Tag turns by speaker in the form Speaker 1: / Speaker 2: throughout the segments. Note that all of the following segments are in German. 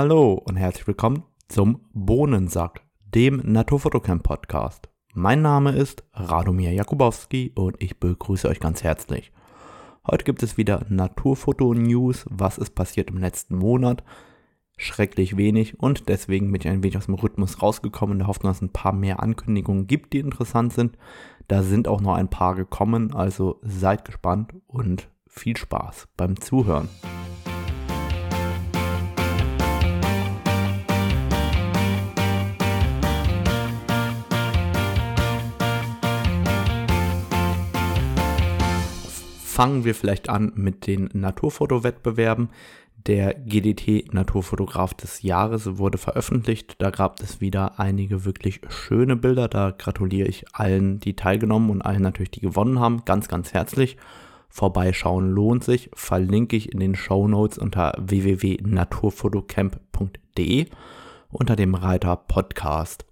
Speaker 1: Hallo und herzlich willkommen zum Bohnensack, dem Naturfotocamp Podcast. Mein Name ist Radomir Jakubowski und ich begrüße euch ganz herzlich. Heute gibt es wieder Naturfoto-News, was ist passiert im letzten Monat. Schrecklich wenig und deswegen bin ich ein wenig aus dem Rhythmus rausgekommen in der Hoffnung, dass es ein paar mehr Ankündigungen gibt, die interessant sind. Da sind auch noch ein paar gekommen, also seid gespannt und viel Spaß beim Zuhören. Fangen wir vielleicht an mit den Naturfotowettbewerben. Der GDT Naturfotograf des Jahres wurde veröffentlicht. Da gab es wieder einige wirklich schöne Bilder. Da gratuliere ich allen, die teilgenommen und allen natürlich, die gewonnen haben. Ganz, ganz herzlich. Vorbeischauen lohnt sich. Verlinke ich in den Show Notes unter www.naturfotocamp.de unter dem Reiter Podcast.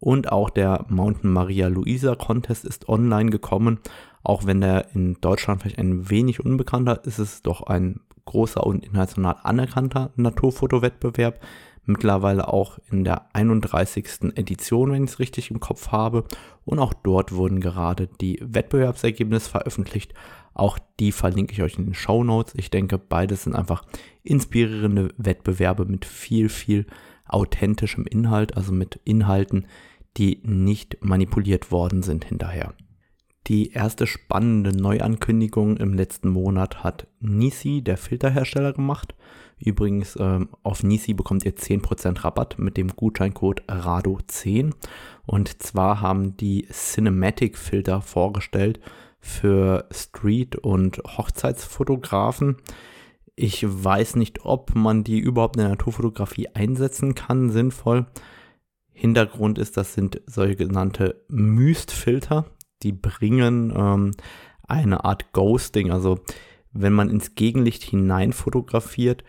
Speaker 1: Und auch der Mountain Maria Luisa Contest ist online gekommen. Auch wenn der in Deutschland vielleicht ein wenig unbekannter ist, ist es doch ein großer und international anerkannter Naturfotowettbewerb. Mittlerweile auch in der 31. Edition, wenn ich es richtig im Kopf habe. Und auch dort wurden gerade die Wettbewerbsergebnisse veröffentlicht. Auch die verlinke ich euch in den Show Notes. Ich denke, beides sind einfach inspirierende Wettbewerbe mit viel, viel authentischem Inhalt, also mit Inhalten, die nicht manipuliert worden sind hinterher. Die erste spannende Neuankündigung im letzten Monat hat Nisi, der Filterhersteller, gemacht. Übrigens, ähm, auf Nisi bekommt ihr 10% Rabatt mit dem Gutscheincode RADO10. Und zwar haben die Cinematic Filter vorgestellt für Street- und Hochzeitsfotografen. Ich weiß nicht, ob man die überhaupt in der Naturfotografie einsetzen kann, sinnvoll. Hintergrund ist, das sind sogenannte Myst-Filter die bringen ähm, eine Art Ghosting. Also wenn man ins Gegenlicht hinein fotografiert,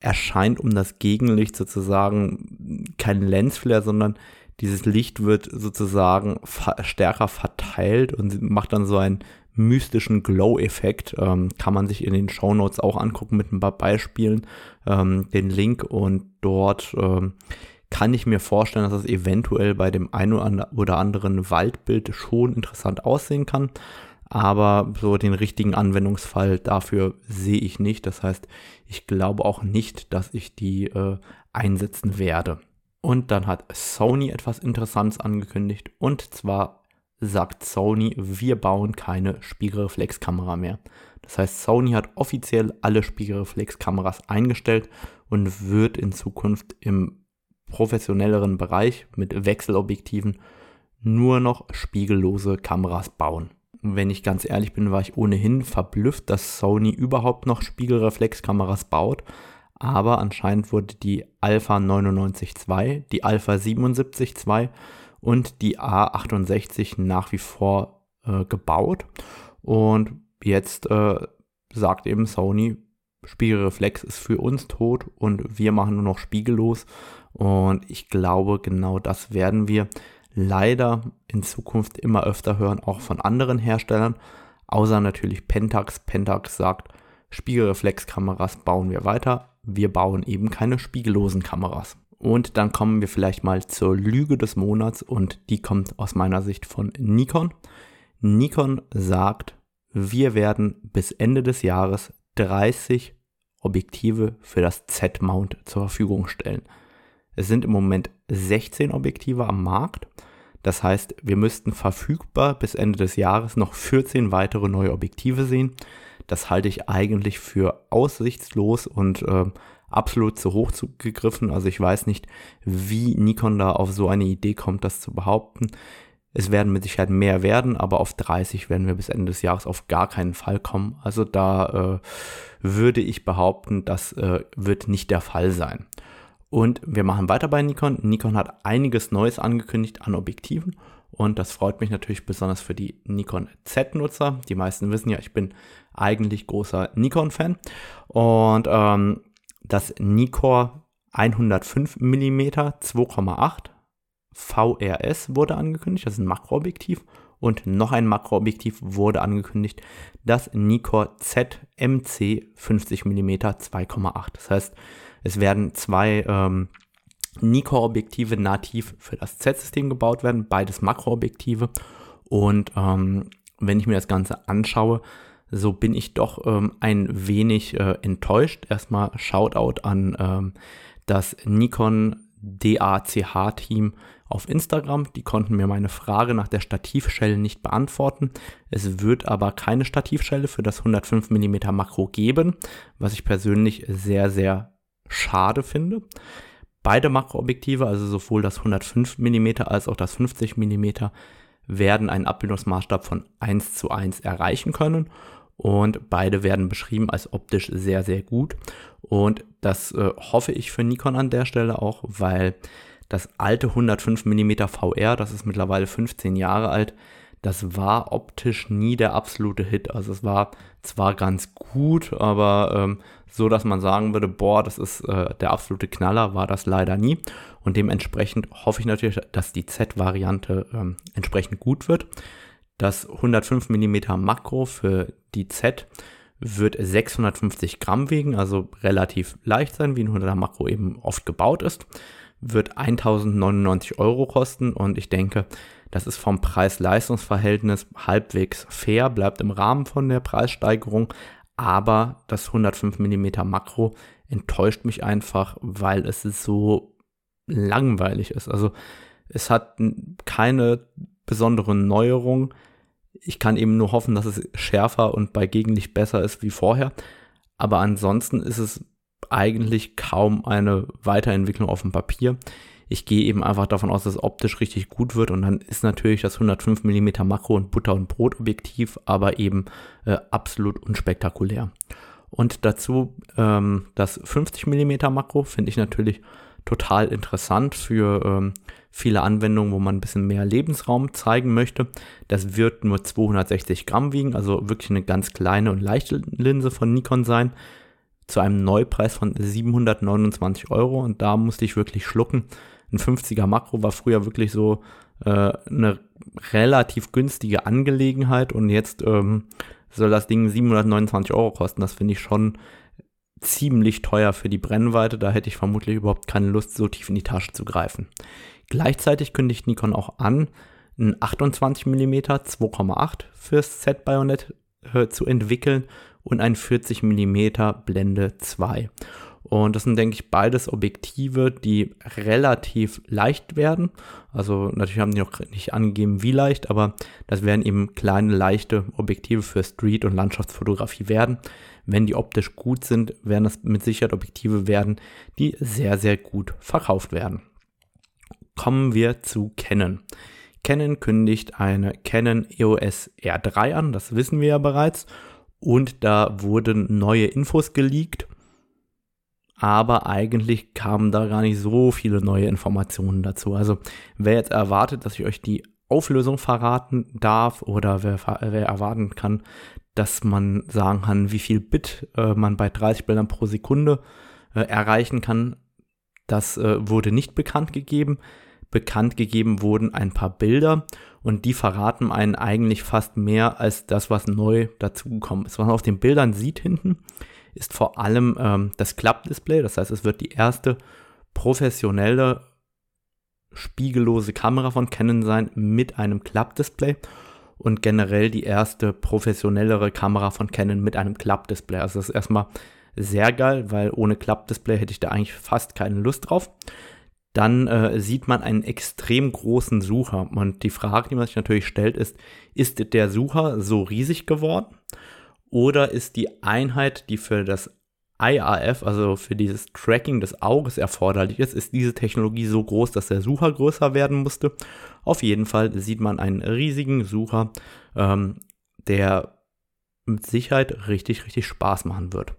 Speaker 1: erscheint um das Gegenlicht sozusagen kein Lensflare, sondern dieses Licht wird sozusagen stärker verteilt und macht dann so einen mystischen Glow-Effekt. Ähm, kann man sich in den Show Notes auch angucken mit ein paar Beispielen, ähm, den Link und dort ähm, kann ich mir vorstellen, dass das eventuell bei dem einen oder anderen Waldbild schon interessant aussehen kann. Aber so den richtigen Anwendungsfall dafür sehe ich nicht. Das heißt, ich glaube auch nicht, dass ich die äh, einsetzen werde. Und dann hat Sony etwas Interessantes angekündigt. Und zwar sagt Sony, wir bauen keine Spiegelreflexkamera mehr. Das heißt, Sony hat offiziell alle Spiegelreflexkameras eingestellt und wird in Zukunft im professionelleren Bereich mit Wechselobjektiven nur noch spiegellose Kameras bauen. Wenn ich ganz ehrlich bin, war ich ohnehin verblüfft, dass Sony überhaupt noch Spiegelreflexkameras baut. Aber anscheinend wurde die Alpha 99 II, die Alpha 77 II und die A68 nach wie vor äh, gebaut. Und jetzt äh, sagt eben Sony, Spiegelreflex ist für uns tot und wir machen nur noch spiegellos. Und ich glaube, genau das werden wir leider in Zukunft immer öfter hören, auch von anderen Herstellern, außer natürlich Pentax. Pentax sagt, Spiegelreflexkameras bauen wir weiter. Wir bauen eben keine spiegellosen Kameras. Und dann kommen wir vielleicht mal zur Lüge des Monats und die kommt aus meiner Sicht von Nikon. Nikon sagt, wir werden bis Ende des Jahres 30 Objektive für das Z-Mount zur Verfügung stellen. Es sind im Moment 16 Objektive am Markt. Das heißt, wir müssten verfügbar bis Ende des Jahres noch 14 weitere neue Objektive sehen. Das halte ich eigentlich für aussichtslos und äh, absolut zu hoch gegriffen. Also ich weiß nicht, wie Nikon da auf so eine Idee kommt, das zu behaupten. Es werden mit Sicherheit mehr werden, aber auf 30 werden wir bis Ende des Jahres auf gar keinen Fall kommen. Also da äh, würde ich behaupten, das äh, wird nicht der Fall sein. Und wir machen weiter bei Nikon. Nikon hat einiges Neues angekündigt an Objektiven und das freut mich natürlich besonders für die Nikon Z-Nutzer. Die meisten wissen ja, ich bin eigentlich großer Nikon-Fan. Und ähm, das Nikon 105 mm 2,8 VRS wurde angekündigt. Das ist ein Makroobjektiv. Und noch ein Makroobjektiv wurde angekündigt, das Nikon ZMC 50 mm 2,8. Das heißt, Es werden zwei ähm, Nikkor-Objektive nativ für das Z-System gebaut werden, beides Makroobjektive. Und ähm, wenn ich mir das Ganze anschaue, so bin ich doch ähm, ein wenig äh, enttäuscht. Erstmal Shoutout an ähm, das Nikon DACH-Team auf Instagram. Die konnten mir meine Frage nach der Stativschelle nicht beantworten. Es wird aber keine Stativschelle für das 105 mm Makro geben, was ich persönlich sehr, sehr schade finde. Beide Makroobjektive, also sowohl das 105 mm als auch das 50 mm, werden einen Abbildungsmaßstab von 1 zu 1 erreichen können und beide werden beschrieben als optisch sehr, sehr gut. Und das äh, hoffe ich für Nikon an der Stelle auch, weil das alte 105 mm VR, das ist mittlerweile 15 Jahre alt, das war optisch nie der absolute Hit. Also es war zwar ganz gut, aber ähm, so, dass man sagen würde, boah, das ist äh, der absolute Knaller, war das leider nie. Und dementsprechend hoffe ich natürlich, dass die Z-Variante ähm, entsprechend gut wird. Das 105 mm Makro für die Z wird 650 Gramm wiegen, also relativ leicht sein, wie ein 100er Makro eben oft gebaut ist. Wird 1099 Euro kosten und ich denke, das ist vom Preis-Leistungs-Verhältnis halbwegs fair, bleibt im Rahmen von der Preissteigerung, aber das 105 mm Makro enttäuscht mich einfach, weil es so langweilig ist. Also es hat keine besondere Neuerung. Ich kann eben nur hoffen, dass es schärfer und bei Gegenlicht besser ist wie vorher. Aber ansonsten ist es eigentlich kaum eine Weiterentwicklung auf dem Papier. Ich gehe eben einfach davon aus, dass es optisch richtig gut wird und dann ist natürlich das 105 mm Makro und Butter- und Brot-Objektiv aber eben äh, absolut unspektakulär. Und dazu ähm, das 50 mm Makro finde ich natürlich total interessant für ähm, viele Anwendungen, wo man ein bisschen mehr Lebensraum zeigen möchte. Das wird nur 260 Gramm wiegen, also wirklich eine ganz kleine und leichte Linse von Nikon sein, zu einem Neupreis von 729 Euro. Und da musste ich wirklich schlucken. Ein 50er Makro war früher wirklich so äh, eine relativ günstige Angelegenheit und jetzt ähm, soll das Ding 729 Euro kosten. Das finde ich schon ziemlich teuer für die Brennweite. Da hätte ich vermutlich überhaupt keine Lust, so tief in die Tasche zu greifen. Gleichzeitig kündigt Nikon auch an, ein 28 mm 2,8 fürs Z-Bajonett äh, zu entwickeln und ein 40 mm Blende 2. Und das sind, denke ich, beides Objektive, die relativ leicht werden. Also natürlich haben die noch nicht angegeben, wie leicht, aber das werden eben kleine, leichte Objektive für Street- und Landschaftsfotografie werden. Wenn die optisch gut sind, werden das mit Sicherheit Objektive werden, die sehr, sehr gut verkauft werden. Kommen wir zu Canon. Canon kündigt eine Canon EOS R3 an, das wissen wir ja bereits. Und da wurden neue Infos geleakt aber eigentlich kamen da gar nicht so viele neue Informationen dazu. Also wer jetzt erwartet, dass ich euch die Auflösung verraten darf oder wer, wer erwarten kann, dass man sagen kann, wie viel Bit äh, man bei 30 Bildern pro Sekunde äh, erreichen kann, das äh, wurde nicht bekannt gegeben. Bekannt gegeben wurden ein paar Bilder und die verraten einen eigentlich fast mehr als das, was neu dazugekommen ist. Was man auf den Bildern sieht hinten, ist vor allem ähm, das Klappdisplay. Das heißt, es wird die erste professionelle spiegellose Kamera von Canon sein mit einem Klappdisplay und generell die erste professionellere Kamera von Canon mit einem Klappdisplay. Also das ist erstmal sehr geil, weil ohne Klappdisplay hätte ich da eigentlich fast keine Lust drauf. Dann äh, sieht man einen extrem großen Sucher und die Frage, die man sich natürlich stellt, ist, ist der Sucher so riesig geworden? Oder ist die Einheit, die für das IRF, also für dieses Tracking des Auges erforderlich ist, ist diese Technologie so groß, dass der Sucher größer werden musste. Auf jeden Fall sieht man einen riesigen Sucher, ähm, der mit Sicherheit richtig, richtig Spaß machen wird.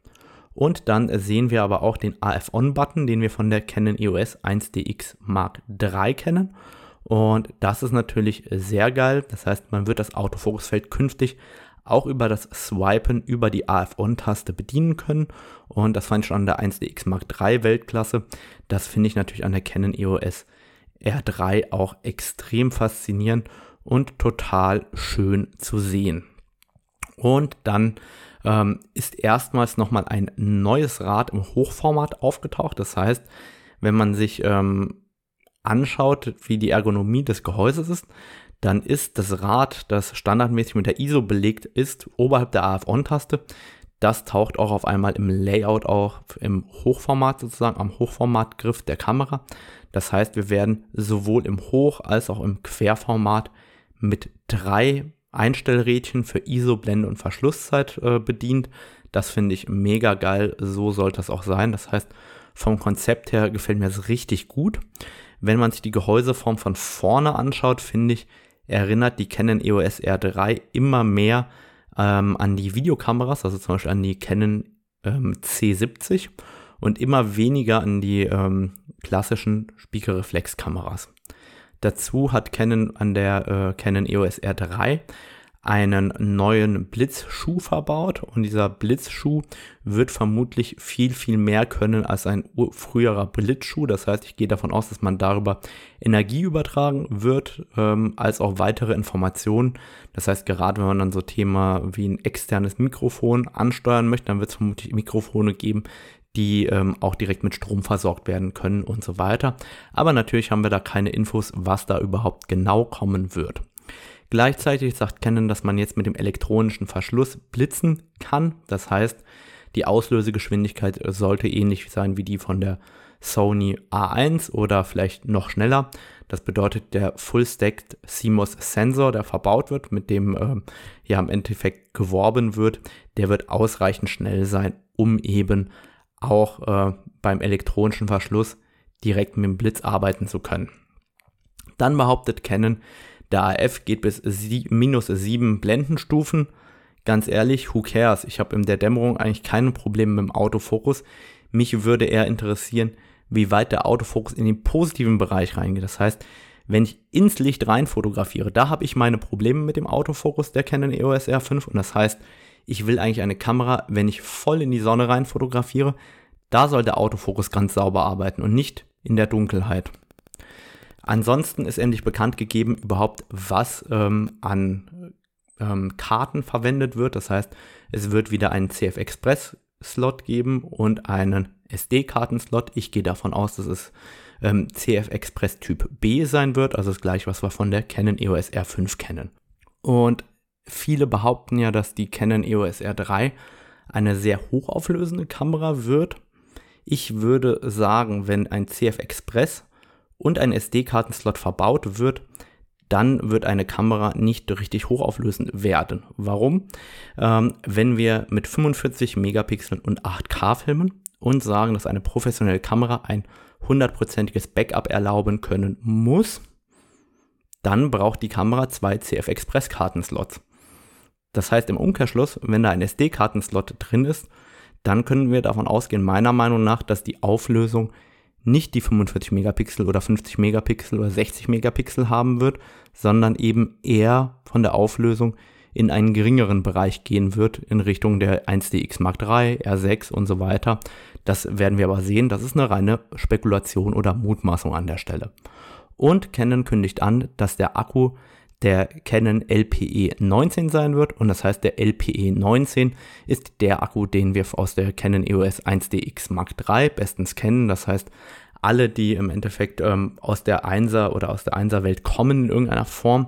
Speaker 1: Und dann sehen wir aber auch den AF-On-Button, den wir von der Canon EOS 1DX Mark III kennen. Und das ist natürlich sehr geil. Das heißt, man wird das Autofokusfeld künftig auch über das Swipen über die AF-On-Taste bedienen können. Und das fand ich schon an der 1DX Mark III Weltklasse. Das finde ich natürlich an der Canon EOS R3 auch extrem faszinierend und total schön zu sehen. Und dann ähm, ist erstmals nochmal ein neues Rad im Hochformat aufgetaucht. Das heißt, wenn man sich ähm, anschaut, wie die Ergonomie des Gehäuses ist, dann ist das Rad, das standardmäßig mit der ISO belegt ist, oberhalb der AF-On-Taste. Das taucht auch auf einmal im Layout auch im Hochformat sozusagen, am Hochformatgriff der Kamera. Das heißt, wir werden sowohl im Hoch- als auch im Querformat mit drei Einstellrädchen für ISO, Blende und Verschlusszeit äh, bedient. Das finde ich mega geil. So sollte das auch sein. Das heißt, vom Konzept her gefällt mir das richtig gut. Wenn man sich die Gehäuseform von vorne anschaut, finde ich, erinnert die Canon EOS R3 immer mehr ähm, an die Videokameras, also zum Beispiel an die Canon ähm, C70 und immer weniger an die ähm, klassischen Spiegelreflexkameras. Dazu hat Canon an der äh, Canon EOS R3 einen neuen Blitzschuh verbaut und dieser Blitzschuh wird vermutlich viel, viel mehr können als ein früherer Blitzschuh. Das heißt, ich gehe davon aus, dass man darüber Energie übertragen wird, ähm, als auch weitere Informationen. Das heißt, gerade wenn man dann so Thema wie ein externes Mikrofon ansteuern möchte, dann wird es vermutlich Mikrofone geben, die ähm, auch direkt mit Strom versorgt werden können und so weiter. Aber natürlich haben wir da keine Infos, was da überhaupt genau kommen wird. Gleichzeitig sagt Canon, dass man jetzt mit dem elektronischen Verschluss blitzen kann. Das heißt, die Auslösegeschwindigkeit sollte ähnlich sein wie die von der Sony A1 oder vielleicht noch schneller. Das bedeutet, der Full-Stacked CMOS Sensor, der verbaut wird, mit dem äh, ja im Endeffekt geworben wird, der wird ausreichend schnell sein, um eben auch äh, beim elektronischen Verschluss direkt mit dem Blitz arbeiten zu können. Dann behauptet Canon, der AF geht bis sie, minus 7 Blendenstufen. Ganz ehrlich, who cares? Ich habe in der Dämmerung eigentlich keine Probleme mit dem Autofokus. Mich würde eher interessieren, wie weit der Autofokus in den positiven Bereich reingeht. Das heißt, wenn ich ins Licht rein fotografiere, da habe ich meine Probleme mit dem Autofokus der Canon EOS R5 und das heißt, ich will eigentlich eine Kamera, wenn ich voll in die Sonne rein fotografiere, da soll der Autofokus ganz sauber arbeiten und nicht in der Dunkelheit. Ansonsten ist endlich bekannt gegeben, überhaupt was ähm, an ähm, Karten verwendet wird. Das heißt, es wird wieder einen CF Express Slot geben und einen SD-Karten-Slot. Ich gehe davon aus, dass es ähm, CF Express Typ B sein wird, also das gleiche, was wir von der Canon EOS R5 kennen. Und viele behaupten ja, dass die Canon EOS R3 eine sehr hochauflösende Kamera wird. Ich würde sagen, wenn ein CF Express und ein SD-Kartenslot verbaut wird, dann wird eine Kamera nicht richtig hochauflösend werden. Warum? Ähm, wenn wir mit 45 Megapixeln und 8K filmen und sagen, dass eine professionelle Kamera ein hundertprozentiges Backup erlauben können muss, dann braucht die Kamera zwei CF Express Kartenslots. Das heißt im Umkehrschluss, wenn da ein SD-Kartenslot drin ist, dann können wir davon ausgehen, meiner Meinung nach, dass die Auflösung nicht die 45 Megapixel oder 50 Megapixel oder 60 Megapixel haben wird, sondern eben eher von der Auflösung in einen geringeren Bereich gehen wird in Richtung der 1DX Mark III, R6 und so weiter. Das werden wir aber sehen. Das ist eine reine Spekulation oder Mutmaßung an der Stelle. Und Canon kündigt an, dass der Akku der Canon LPE 19 sein wird. Und das heißt, der LPE 19 ist der Akku, den wir aus der Canon EOS 1DX Mark III bestens kennen. Das heißt, alle, die im Endeffekt ähm, aus der 1er oder aus der 1er Welt kommen in irgendeiner Form,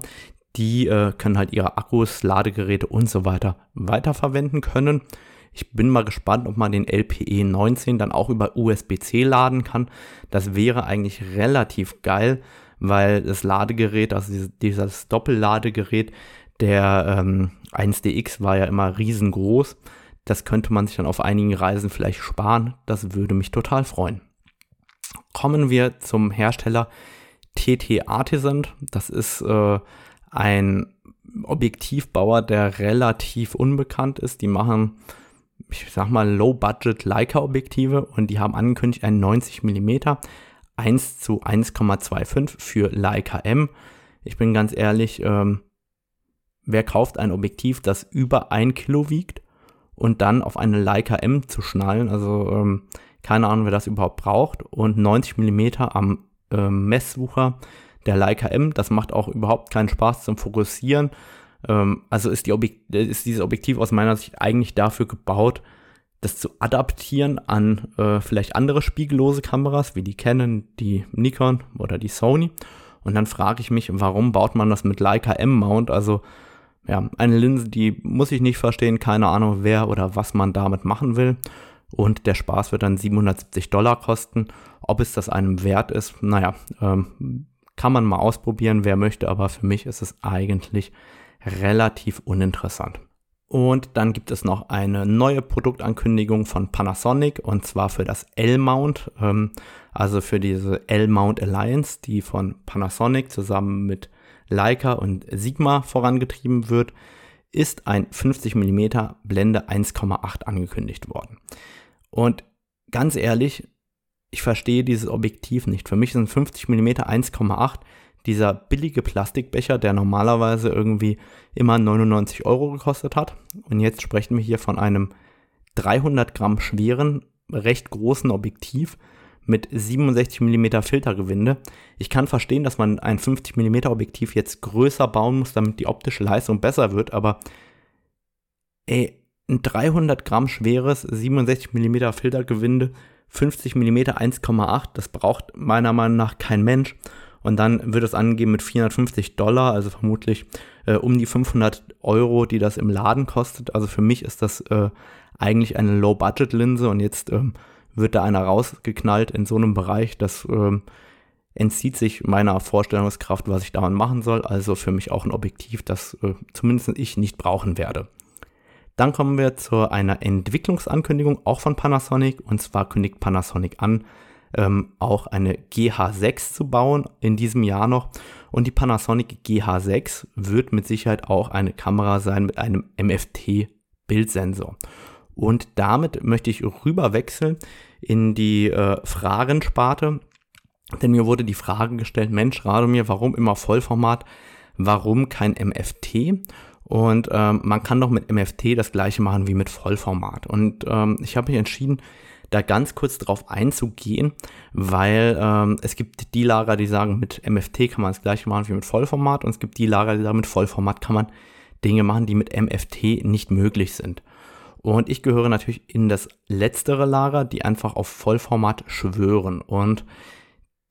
Speaker 1: die äh, können halt ihre Akkus, Ladegeräte und so weiter weiterverwenden können. Ich bin mal gespannt, ob man den LPE 19 dann auch über USB-C laden kann. Das wäre eigentlich relativ geil, weil das Ladegerät, also dieses, Doppelladegerät der ähm, 1DX war ja immer riesengroß. Das könnte man sich dann auf einigen Reisen vielleicht sparen. Das würde mich total freuen. Kommen wir zum Hersteller TT Artisan. Das ist äh, ein Objektivbauer, der relativ unbekannt ist. Die machen, ich sag mal, Low-Budget Leica-Objektive und die haben angekündigt, ein 90 mm 1 zu 1,25 für Leica M. Ich bin ganz ehrlich, ähm, wer kauft ein Objektiv, das über ein Kilo wiegt und dann auf eine Leica M zu schnallen? Also ähm, keine Ahnung, wer das überhaupt braucht. Und 90 mm am äh, Messsucher der Leica M, das macht auch überhaupt keinen Spaß zum Fokussieren. Ähm, also ist, die Objek ist dieses Objektiv aus meiner Sicht eigentlich dafür gebaut, das zu adaptieren an äh, vielleicht andere spiegellose Kameras wie die Canon, die Nikon oder die Sony. Und dann frage ich mich, warum baut man das mit Leica M-Mount? Also ja, eine Linse, die muss ich nicht verstehen, keine Ahnung, wer oder was man damit machen will. Und der Spaß wird dann 770 Dollar kosten. Ob es das einem wert ist, naja, ähm, kann man mal ausprobieren, wer möchte, aber für mich ist es eigentlich relativ uninteressant. Und dann gibt es noch eine neue Produktankündigung von Panasonic und zwar für das L-Mount, ähm, also für diese L-Mount Alliance, die von Panasonic zusammen mit Leica und Sigma vorangetrieben wird, ist ein 50 mm Blende 1,8 angekündigt worden. Und ganz ehrlich, ich verstehe dieses Objektiv nicht. Für mich sind 50 mm 1,8 dieser billige Plastikbecher, der normalerweise irgendwie immer 99 Euro gekostet hat. Und jetzt sprechen wir hier von einem 300 Gramm schweren, recht großen Objektiv mit 67 mm Filtergewinde. Ich kann verstehen, dass man ein 50 mm Objektiv jetzt größer bauen muss, damit die optische Leistung besser wird, aber ey, ein 300 Gramm schweres 67 mm Filtergewinde, 50 mm 1,8, das braucht meiner Meinung nach kein Mensch. Und dann wird es angegeben mit 450 Dollar, also vermutlich äh, um die 500 Euro, die das im Laden kostet. Also für mich ist das äh, eigentlich eine Low-Budget-Linse und jetzt ähm, wird da einer rausgeknallt in so einem Bereich, das ähm, entzieht sich meiner Vorstellungskraft, was ich daran machen soll. Also für mich auch ein Objektiv, das äh, zumindest ich nicht brauchen werde. Dann kommen wir zu einer Entwicklungsankündigung, auch von Panasonic. Und zwar kündigt Panasonic an, ähm, auch eine GH6 zu bauen in diesem Jahr noch. Und die Panasonic GH6 wird mit Sicherheit auch eine Kamera sein mit einem MFT-Bildsensor. Und damit möchte ich rüber wechseln in die äh, Fragensparte. Denn mir wurde die Frage gestellt, Mensch, rate mir, warum immer Vollformat, warum kein MFT? Und ähm, man kann doch mit MFT das gleiche machen wie mit Vollformat. Und ähm, ich habe mich entschieden, da ganz kurz drauf einzugehen, weil ähm, es gibt die Lager, die sagen, mit MFT kann man das gleiche machen wie mit Vollformat und es gibt die Lager, die sagen, mit Vollformat kann man Dinge machen, die mit MFT nicht möglich sind. Und ich gehöre natürlich in das letztere Lager, die einfach auf Vollformat schwören. Und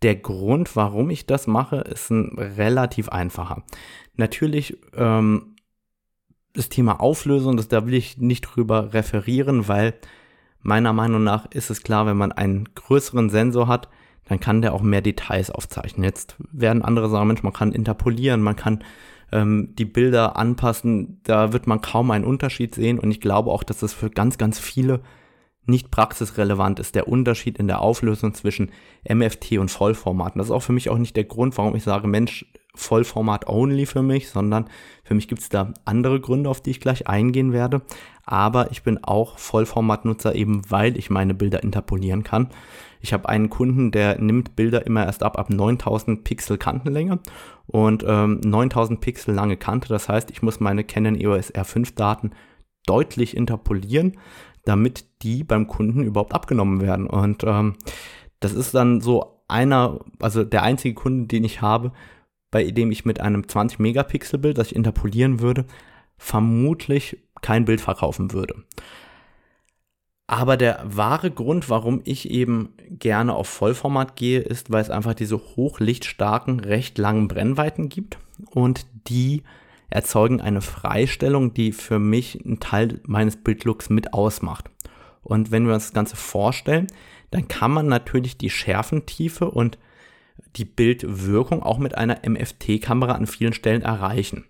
Speaker 1: der Grund, warum ich das mache, ist ein relativ einfacher. Natürlich ähm, das Thema Auflösung, das, da will ich nicht drüber referieren, weil Meiner Meinung nach ist es klar, wenn man einen größeren Sensor hat, dann kann der auch mehr Details aufzeichnen. Jetzt werden andere sagen, Mensch, man kann interpolieren, man kann ähm, die Bilder anpassen, da wird man kaum einen Unterschied sehen und ich glaube auch, dass das für ganz, ganz viele nicht praxisrelevant ist, der Unterschied in der Auflösung zwischen MFT und Vollformat. das ist auch für mich auch nicht der Grund, warum ich sage, Mensch, Vollformat only für mich, sondern für mich gibt es da andere Gründe, auf die ich gleich eingehen werde. Aber ich bin auch Vollformatnutzer, eben weil ich meine Bilder interpolieren kann. Ich habe einen Kunden, der nimmt Bilder immer erst ab ab 9000 Pixel Kantenlänge und ähm, 9000 Pixel lange Kante. Das heißt, ich muss meine Canon EOS R5 Daten deutlich interpolieren, damit die beim Kunden überhaupt abgenommen werden. Und ähm, das ist dann so einer, also der einzige Kunde, den ich habe, bei dem ich mit einem 20 Megapixel Bild, das ich interpolieren würde, vermutlich kein Bild verkaufen würde. Aber der wahre Grund, warum ich eben gerne auf Vollformat gehe, ist, weil es einfach diese hochlichtstarken, recht langen Brennweiten gibt und die erzeugen eine Freistellung, die für mich einen Teil meines Bildlooks mit ausmacht. Und wenn wir uns das Ganze vorstellen, dann kann man natürlich die Schärfentiefe und die Bildwirkung auch mit einer MFT-Kamera an vielen Stellen erreichen.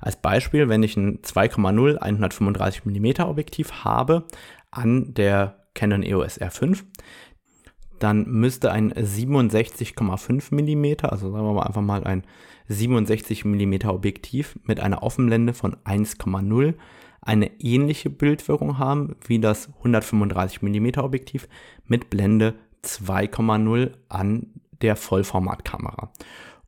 Speaker 1: Als Beispiel, wenn ich ein 2,0 135 mm Objektiv habe an der Canon EOS R5, dann müsste ein 67,5 mm, also sagen wir mal einfach mal ein 67 mm Objektiv mit einer Offenblende von 1,0 eine ähnliche Bildwirkung haben wie das 135 mm Objektiv mit Blende 2,0 an der Vollformatkamera.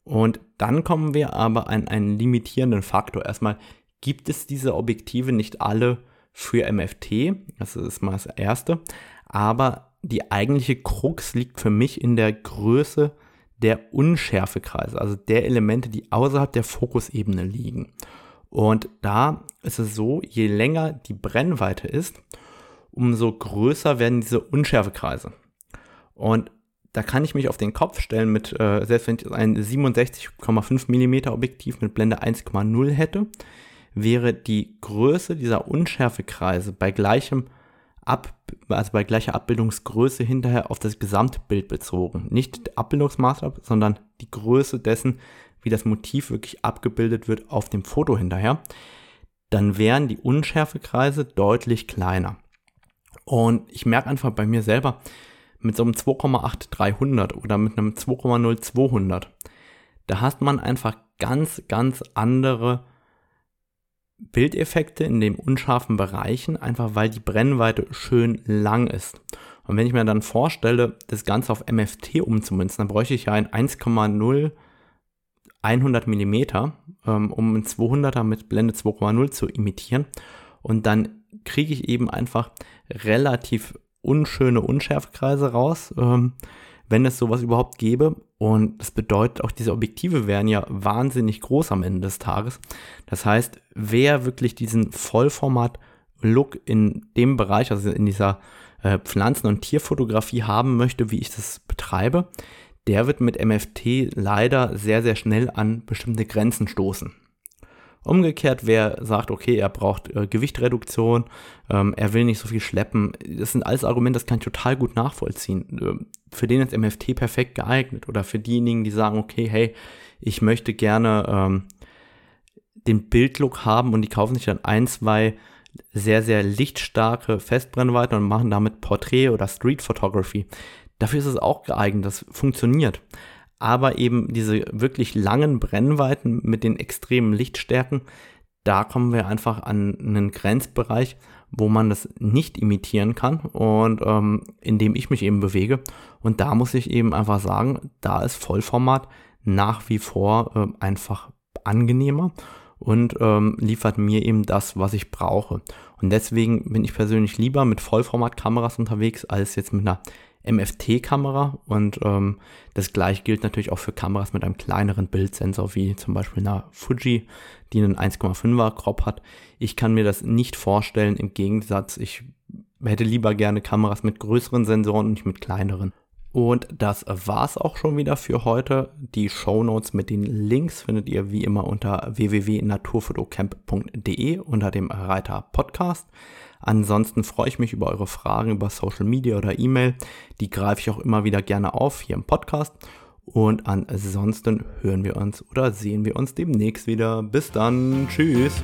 Speaker 1: Und dann kommen wir aber an einen limitierenden Faktor. Erstmal gibt es diese Objektive nicht alle für MFT, das ist mal das erste, aber die eigentliche Krux liegt für mich in der Größe der Unschärfekreise, also der Elemente, die außerhalb der Fokusebene liegen. Und da ist es so, je länger die Brennweite ist, umso größer werden diese Unschärfekreise. Und da kann ich mich auf den Kopf stellen mit, äh, selbst wenn ich ein 67,5 mm Objektiv mit Blende 1,0 hätte, wäre die Größe dieser Unschärfekreise bei gleichem Ab, also bei gleicher Abbildungsgröße hinterher auf das Gesamtbild bezogen. Nicht Abbildungsmaßstab, sondern die Größe dessen, wie das Motiv wirklich abgebildet wird auf dem Foto hinterher. Dann wären die Unschärfekreise deutlich kleiner. Und ich merke einfach bei mir selber, mit so einem 2,8300 oder mit einem 2,0200, da hat man einfach ganz, ganz andere Bildeffekte in den unscharfen Bereichen, einfach weil die Brennweite schön lang ist. Und wenn ich mir dann vorstelle, das Ganze auf MFT umzumünzen, dann bräuchte ich ja ein 1,0 100 mm, um ein 200er mit Blende 2,0 zu imitieren. Und dann kriege ich eben einfach relativ unschöne Unschärfekreise raus, ähm, wenn es sowas überhaupt gäbe. Und das bedeutet auch, diese Objektive wären ja wahnsinnig groß am Ende des Tages. Das heißt, wer wirklich diesen Vollformat-Look in dem Bereich, also in dieser äh, Pflanzen- und Tierfotografie haben möchte, wie ich das betreibe, der wird mit MFT leider sehr, sehr schnell an bestimmte Grenzen stoßen. Umgekehrt, wer sagt, okay, er braucht äh, Gewichtreduktion, ähm, er will nicht so viel schleppen, das sind alles Argumente, das kann ich total gut nachvollziehen. Ähm, für den ist MFT perfekt geeignet. Oder für diejenigen, die sagen, okay, hey, ich möchte gerne ähm, den Bildlook haben und die kaufen sich dann ein, zwei sehr, sehr lichtstarke Festbrennweiten und machen damit Porträt oder Street Photography. Dafür ist es auch geeignet, das funktioniert aber eben diese wirklich langen Brennweiten mit den extremen Lichtstärken, da kommen wir einfach an einen Grenzbereich, wo man das nicht imitieren kann und ähm, in dem ich mich eben bewege. Und da muss ich eben einfach sagen, da ist Vollformat nach wie vor äh, einfach angenehmer und ähm, liefert mir eben das, was ich brauche. Und deswegen bin ich persönlich lieber mit Vollformatkameras unterwegs als jetzt mit einer MFT-Kamera und ähm, das gleiche gilt natürlich auch für Kameras mit einem kleineren Bildsensor, wie zum Beispiel einer Fuji, die einen 1,5er Crop hat. Ich kann mir das nicht vorstellen, im Gegensatz, ich hätte lieber gerne Kameras mit größeren Sensoren und nicht mit kleineren. Und das war's auch schon wieder für heute. Die Show Notes mit den Links findet ihr wie immer unter www.naturfotocamp.de unter dem Reiter Podcast. Ansonsten freue ich mich über eure Fragen über Social Media oder E-Mail. Die greife ich auch immer wieder gerne auf hier im Podcast. Und ansonsten hören wir uns oder sehen wir uns demnächst wieder. Bis dann. Tschüss.